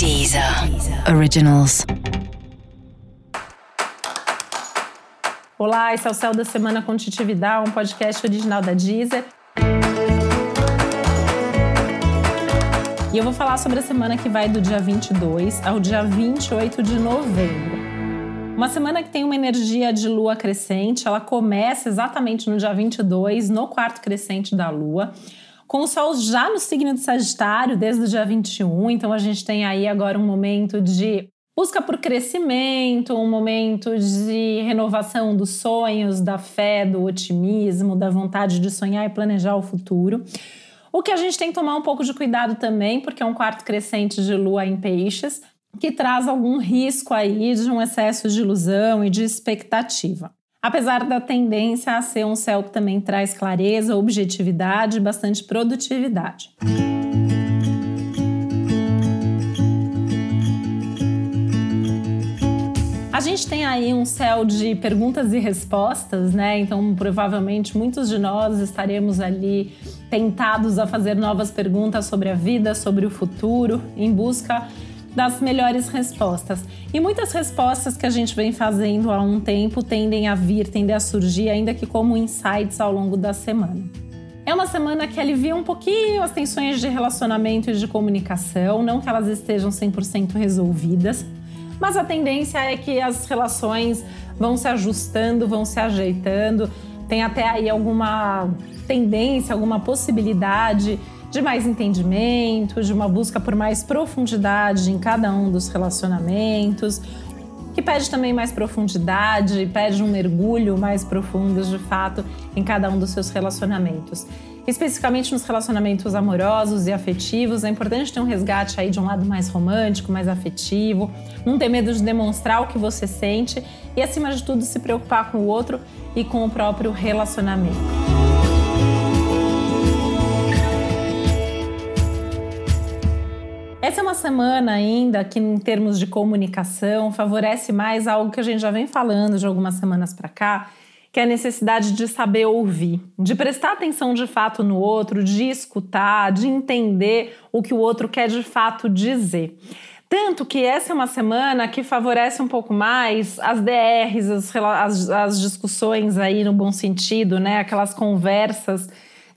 Deezer Originals. Olá, esse é o Céu da Semana com Titividade, um podcast original da Deezer. E eu vou falar sobre a semana que vai do dia 22 ao dia 28 de novembro. Uma semana que tem uma energia de lua crescente, ela começa exatamente no dia 22, no quarto crescente da lua com o Sol já no signo de Sagitário desde o dia 21, então a gente tem aí agora um momento de busca por crescimento, um momento de renovação dos sonhos, da fé, do otimismo, da vontade de sonhar e planejar o futuro. O que a gente tem que tomar um pouco de cuidado também, porque é um quarto crescente de lua em peixes, que traz algum risco aí de um excesso de ilusão e de expectativa apesar da tendência a ser um céu que também traz clareza, objetividade e bastante produtividade. A gente tem aí um céu de perguntas e respostas, né? Então, provavelmente muitos de nós estaremos ali tentados a fazer novas perguntas sobre a vida, sobre o futuro, em busca das melhores respostas. E muitas respostas que a gente vem fazendo há um tempo tendem a vir, tendem a surgir, ainda que como insights ao longo da semana. É uma semana que alivia um pouquinho as tensões de relacionamento e de comunicação, não que elas estejam 100% resolvidas, mas a tendência é que as relações vão se ajustando, vão se ajeitando. Tem até aí alguma tendência, alguma possibilidade de mais entendimento, de uma busca por mais profundidade em cada um dos relacionamentos, que pede também mais profundidade, pede um mergulho mais profundo, de fato, em cada um dos seus relacionamentos. Especificamente nos relacionamentos amorosos e afetivos, é importante ter um resgate aí de um lado mais romântico, mais afetivo, não ter medo de demonstrar o que você sente e, acima de tudo, se preocupar com o outro e com o próprio relacionamento. Essa é uma semana ainda que, em termos de comunicação, favorece mais algo que a gente já vem falando de algumas semanas para cá, que é a necessidade de saber ouvir, de prestar atenção de fato no outro, de escutar, de entender o que o outro quer de fato dizer. Tanto que essa é uma semana que favorece um pouco mais as DRs, as, as, as discussões aí no bom sentido, né? Aquelas conversas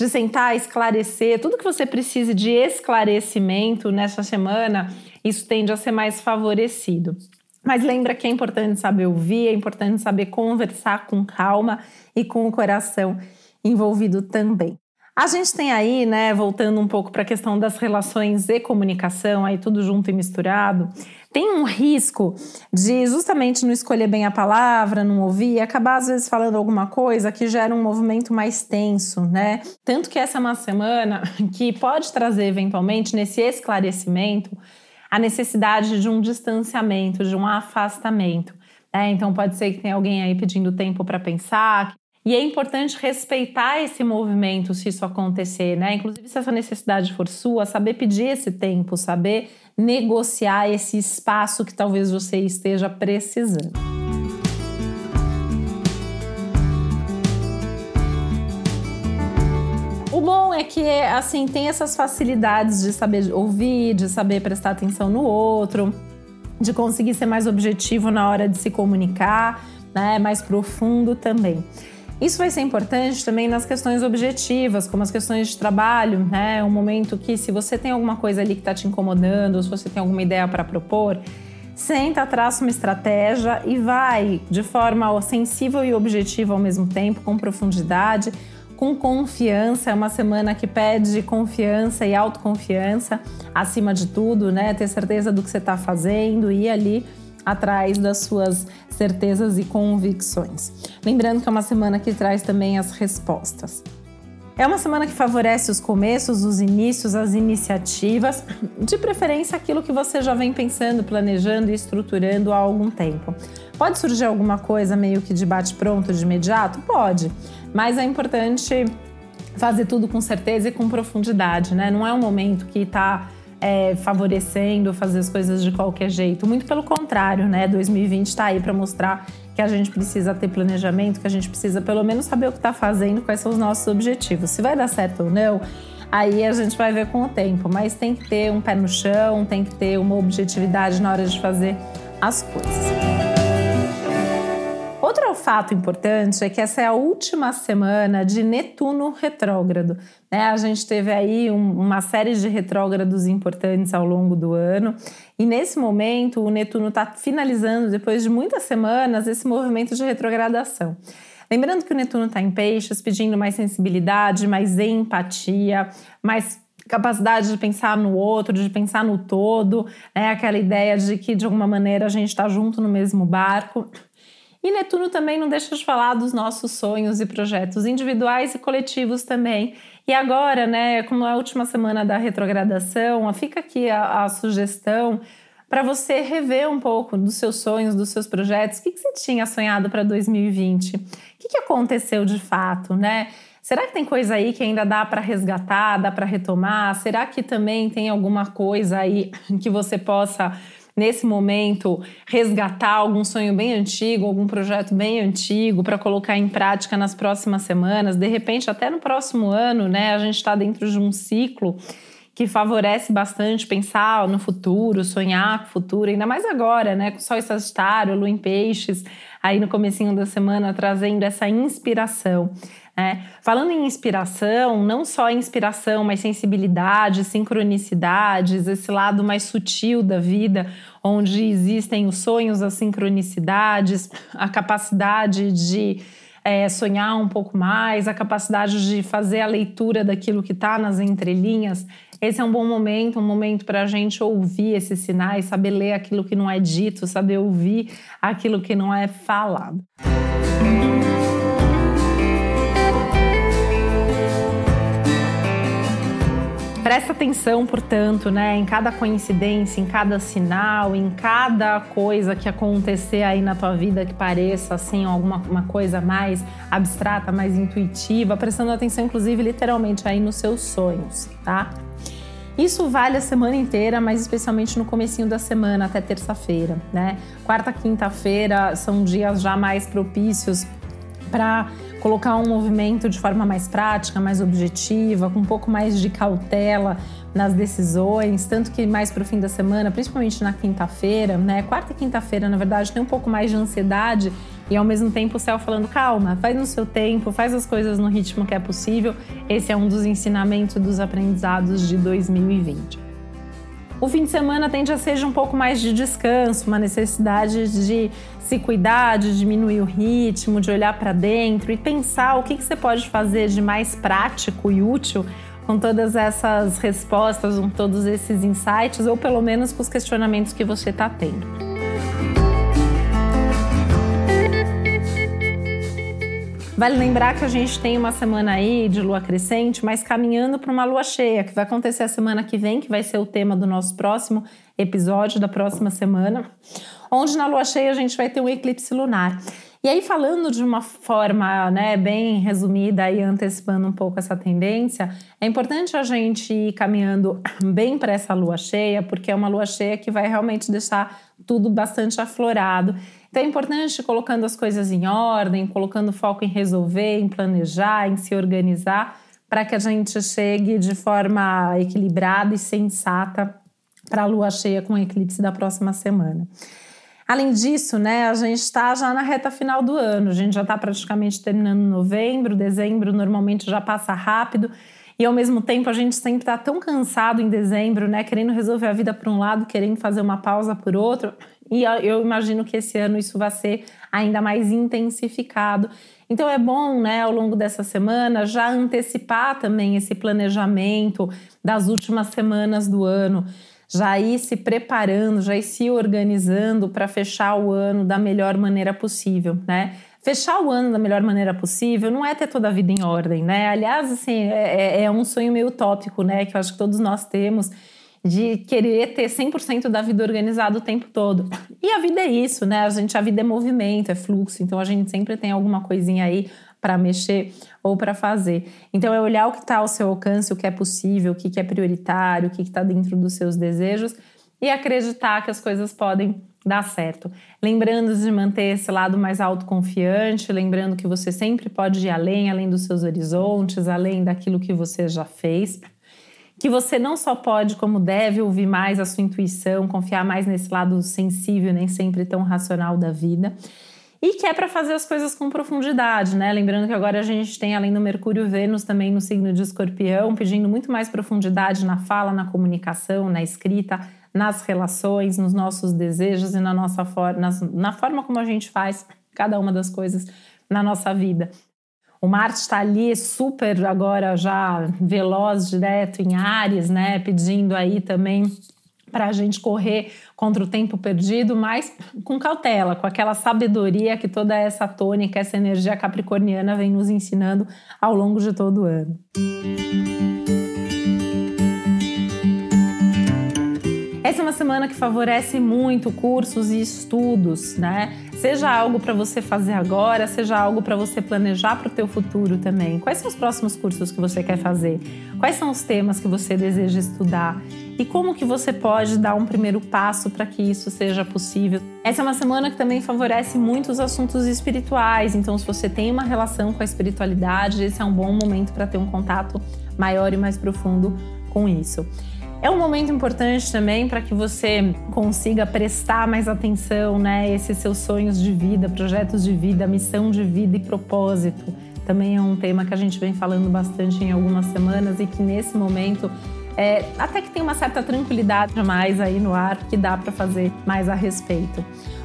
de sentar, esclarecer, tudo que você precise de esclarecimento nessa semana, isso tende a ser mais favorecido. Mas lembra que é importante saber ouvir, é importante saber conversar com calma e com o coração envolvido também. A gente tem aí, né, voltando um pouco para a questão das relações e comunicação, aí tudo junto e misturado, tem um risco de justamente não escolher bem a palavra, não ouvir, acabar às vezes falando alguma coisa que gera um movimento mais tenso, né? Tanto que essa é uma semana que pode trazer eventualmente nesse esclarecimento a necessidade de um distanciamento, de um afastamento. Né? Então pode ser que tenha alguém aí pedindo tempo para pensar, e é importante respeitar esse movimento se isso acontecer, né? Inclusive, se essa necessidade for sua, saber pedir esse tempo, saber negociar esse espaço que talvez você esteja precisando. O bom é que, assim, tem essas facilidades de saber ouvir, de saber prestar atenção no outro, de conseguir ser mais objetivo na hora de se comunicar, né? Mais profundo também. Isso vai ser importante também nas questões objetivas, como as questões de trabalho, né? É um momento que, se você tem alguma coisa ali que está te incomodando, ou se você tem alguma ideia para propor, senta, traça uma estratégia e vai de forma sensível e objetiva ao mesmo tempo, com profundidade, com confiança. É uma semana que pede confiança e autoconfiança acima de tudo, né? Ter certeza do que você está fazendo e ali atrás das suas certezas e convicções. Lembrando que é uma semana que traz também as respostas. É uma semana que favorece os começos, os inícios, as iniciativas, de preferência aquilo que você já vem pensando, planejando e estruturando há algum tempo. Pode surgir alguma coisa meio que de bate-pronto de imediato? Pode, mas é importante fazer tudo com certeza e com profundidade, né? Não é um momento que está é, favorecendo fazer as coisas de qualquer jeito. Muito pelo contrário, né? 2020 está aí para mostrar que a gente precisa ter planejamento, que a gente precisa pelo menos saber o que está fazendo, quais são os nossos objetivos. Se vai dar certo ou não, aí a gente vai ver com o tempo. Mas tem que ter um pé no chão, tem que ter uma objetividade na hora de fazer as coisas. Fato importante é que essa é a última semana de Netuno retrógrado. Né? A gente teve aí um, uma série de retrógrados importantes ao longo do ano, e nesse momento o Netuno está finalizando, depois de muitas semanas, esse movimento de retrogradação. Lembrando que o Netuno está em peixes, pedindo mais sensibilidade, mais empatia, mais capacidade de pensar no outro, de pensar no todo, né? aquela ideia de que de alguma maneira a gente está junto no mesmo barco. E Netuno também não deixa de falar dos nossos sonhos e projetos individuais e coletivos também. E agora, né, como é a última semana da retrogradação, fica aqui a, a sugestão para você rever um pouco dos seus sonhos, dos seus projetos. O que, que você tinha sonhado para 2020? O que, que aconteceu de fato, né? Será que tem coisa aí que ainda dá para resgatar, dá para retomar? Será que também tem alguma coisa aí que você possa nesse momento, resgatar algum sonho bem antigo, algum projeto bem antigo para colocar em prática nas próximas semanas, de repente até no próximo ano, né? A gente está dentro de um ciclo que favorece bastante pensar no futuro, sonhar com o futuro, ainda mais agora, né? Com Sol e Sagitário, Lua em Peixes, aí no comecinho da semana trazendo essa inspiração. Né? Falando em inspiração, não só inspiração, mas sensibilidade, sincronicidades, esse lado mais sutil da vida, onde existem os sonhos, as sincronicidades, a capacidade de é, sonhar um pouco mais, a capacidade de fazer a leitura daquilo que está nas entrelinhas. Esse é um bom momento, um momento para a gente ouvir esses sinais, saber ler aquilo que não é dito, saber ouvir aquilo que não é falado. Presta atenção, portanto, né, em cada coincidência, em cada sinal, em cada coisa que acontecer aí na tua vida que pareça assim alguma uma coisa mais abstrata, mais intuitiva, prestando atenção inclusive literalmente aí nos seus sonhos, tá? Isso vale a semana inteira, mas especialmente no comecinho da semana até terça-feira, né? Quarta, quinta-feira são dias já mais propícios para colocar um movimento de forma mais prática, mais objetiva, com um pouco mais de cautela nas decisões, tanto que mais para o fim da semana, principalmente na quinta-feira, né? Quarta e quinta-feira, na verdade, tem um pouco mais de ansiedade e ao mesmo tempo o céu falando calma, faz no seu tempo, faz as coisas no ritmo que é possível. Esse é um dos ensinamentos dos aprendizados de 2020. O fim de semana tende a ser um pouco mais de descanso, uma necessidade de se cuidar, de diminuir o ritmo, de olhar para dentro e pensar o que, que você pode fazer de mais prático e útil com todas essas respostas, com todos esses insights, ou pelo menos com os questionamentos que você está tendo. Vale lembrar que a gente tem uma semana aí de lua crescente, mas caminhando para uma lua cheia, que vai acontecer a semana que vem, que vai ser o tema do nosso próximo episódio da próxima semana, onde na lua cheia a gente vai ter um eclipse lunar. E aí, falando de uma forma né, bem resumida e antecipando um pouco essa tendência, é importante a gente ir caminhando bem para essa lua cheia, porque é uma lua cheia que vai realmente deixar tudo bastante aflorado então é importante colocando as coisas em ordem, colocando foco em resolver, em planejar, em se organizar, para que a gente chegue de forma equilibrada e sensata para a lua cheia com o eclipse da próxima semana. Além disso, né, a gente está já na reta final do ano, a gente já está praticamente terminando novembro, dezembro normalmente já passa rápido. E ao mesmo tempo a gente sempre está tão cansado em dezembro, né? Querendo resolver a vida por um lado, querendo fazer uma pausa por outro. E eu imagino que esse ano isso vai ser ainda mais intensificado. Então é bom, né, ao longo dessa semana, já antecipar também esse planejamento das últimas semanas do ano, já ir se preparando, já ir se organizando para fechar o ano da melhor maneira possível, né? Fechar o ano da melhor maneira possível não é ter toda a vida em ordem, né? Aliás, assim, é, é, é um sonho meio utópico, né? Que eu acho que todos nós temos de querer ter 100% da vida organizada o tempo todo. E a vida é isso, né? A gente a vida é movimento, é fluxo, então a gente sempre tem alguma coisinha aí para mexer ou para fazer. Então é olhar o que está ao seu alcance, o que é possível, o que, é prioritário, o que está dentro dos seus desejos e acreditar que as coisas podem dar certo. Lembrando de manter esse lado mais autoconfiante, lembrando que você sempre pode ir além, além dos seus horizontes, além daquilo que você já fez que você não só pode, como deve ouvir mais a sua intuição, confiar mais nesse lado sensível, nem sempre tão racional da vida. E que é para fazer as coisas com profundidade, né? Lembrando que agora a gente tem, além do Mercúrio Vênus, também no signo de Escorpião, pedindo muito mais profundidade na fala, na comunicação, na escrita, nas relações, nos nossos desejos e na nossa forma, na forma como a gente faz cada uma das coisas na nossa vida. O Marte está ali super agora já veloz, direto em Ares, né? Pedindo aí também para a gente correr contra o tempo perdido, mas com cautela, com aquela sabedoria que toda essa tônica, essa energia capricorniana vem nos ensinando ao longo de todo o ano. Essa é uma semana que favorece muito cursos e estudos, né? Seja algo para você fazer agora, seja algo para você planejar para o teu futuro também. Quais são os próximos cursos que você quer fazer? Quais são os temas que você deseja estudar? E como que você pode dar um primeiro passo para que isso seja possível? Essa é uma semana que também favorece muitos assuntos espirituais, então se você tem uma relação com a espiritualidade, esse é um bom momento para ter um contato maior e mais profundo com isso. É um momento importante também para que você consiga prestar mais atenção, né? Esses seus sonhos de vida, projetos de vida, missão de vida e propósito. Também é um tema que a gente vem falando bastante em algumas semanas e que nesse momento é, até que tem uma certa tranquilidade a mais aí no ar que dá para fazer mais a respeito.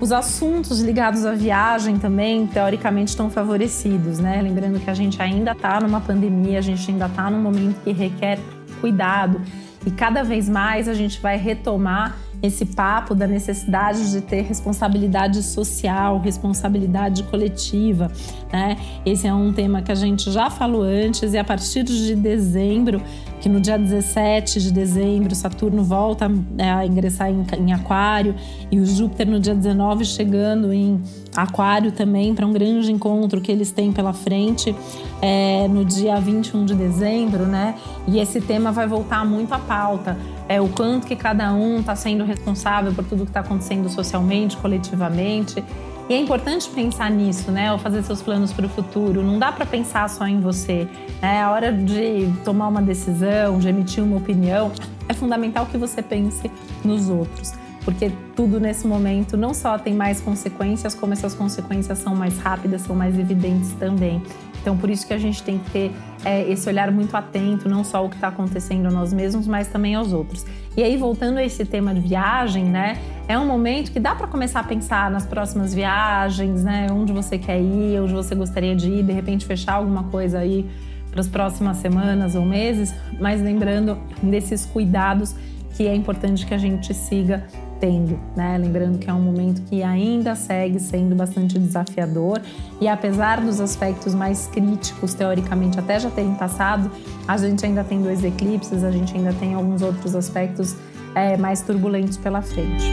Os assuntos ligados à viagem também, teoricamente, estão favorecidos, né? Lembrando que a gente ainda está numa pandemia, a gente ainda está num momento que requer cuidado e cada vez mais a gente vai retomar esse papo da necessidade de ter responsabilidade social, responsabilidade coletiva. Né? Esse é um tema que a gente já falou antes e a partir de dezembro que no dia 17 de dezembro Saturno volta é, a ingressar em, em Aquário e o Júpiter no dia 19 chegando em Aquário também para um grande encontro que eles têm pela frente é, no dia 21 de dezembro, né? E esse tema vai voltar muito à pauta. É o quanto que cada um está sendo responsável por tudo que está acontecendo socialmente, coletivamente. E é importante pensar nisso, né? Ao fazer seus planos para o futuro. Não dá para pensar só em você. É a hora de tomar uma decisão, de emitir uma opinião. É fundamental que você pense nos outros porque tudo nesse momento não só tem mais consequências, como essas consequências são mais rápidas, são mais evidentes também. Então, por isso que a gente tem que ter é, esse olhar muito atento, não só ao que está acontecendo a nós mesmos, mas também aos outros. E aí, voltando a esse tema de viagem, né? É um momento que dá para começar a pensar nas próximas viagens, né? Onde você quer ir, onde você gostaria de ir, de repente fechar alguma coisa aí para as próximas semanas ou meses, mas lembrando desses cuidados que é importante que a gente siga tendo, né? Lembrando que é um momento que ainda segue sendo bastante desafiador e apesar dos aspectos mais críticos, teoricamente, até já terem passado, a gente ainda tem dois eclipses, a gente ainda tem alguns outros aspectos é, mais turbulentos pela frente.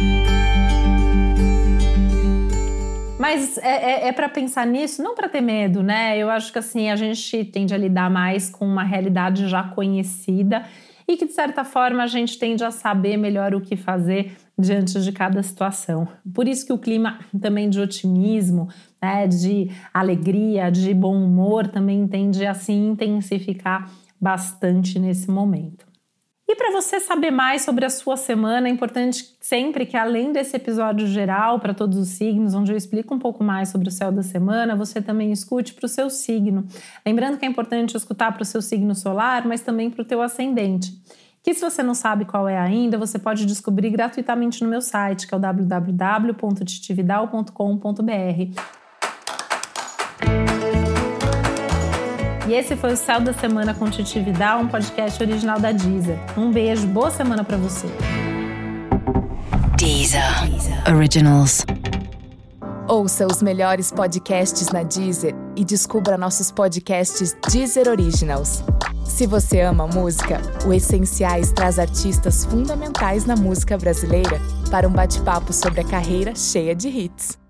Mas é, é, é para pensar nisso, não para ter medo, né? Eu acho que assim a gente tende a lidar mais com uma realidade já conhecida e que de certa forma a gente tende a saber melhor o que fazer diante de cada situação. Por isso que o clima também de otimismo, né, de alegria, de bom humor também tende a se intensificar bastante nesse momento. E para você saber mais sobre a sua semana, é importante sempre que, além desse episódio geral para todos os signos, onde eu explico um pouco mais sobre o céu da semana, você também escute para o seu signo. Lembrando que é importante escutar para o seu signo solar, mas também para o teu ascendente. Que se você não sabe qual é ainda, você pode descobrir gratuitamente no meu site, que é o www.titividal.com.br. E esse foi o Céu da Semana com Titi Vidal, um podcast original da Deezer. Um beijo, boa semana para você. Deezer. Deezer. Originals. Ouça os melhores podcasts na Deezer e descubra nossos podcasts Deezer Originals. Se você ama música, o Essenciais traz artistas fundamentais na música brasileira para um bate-papo sobre a carreira cheia de hits.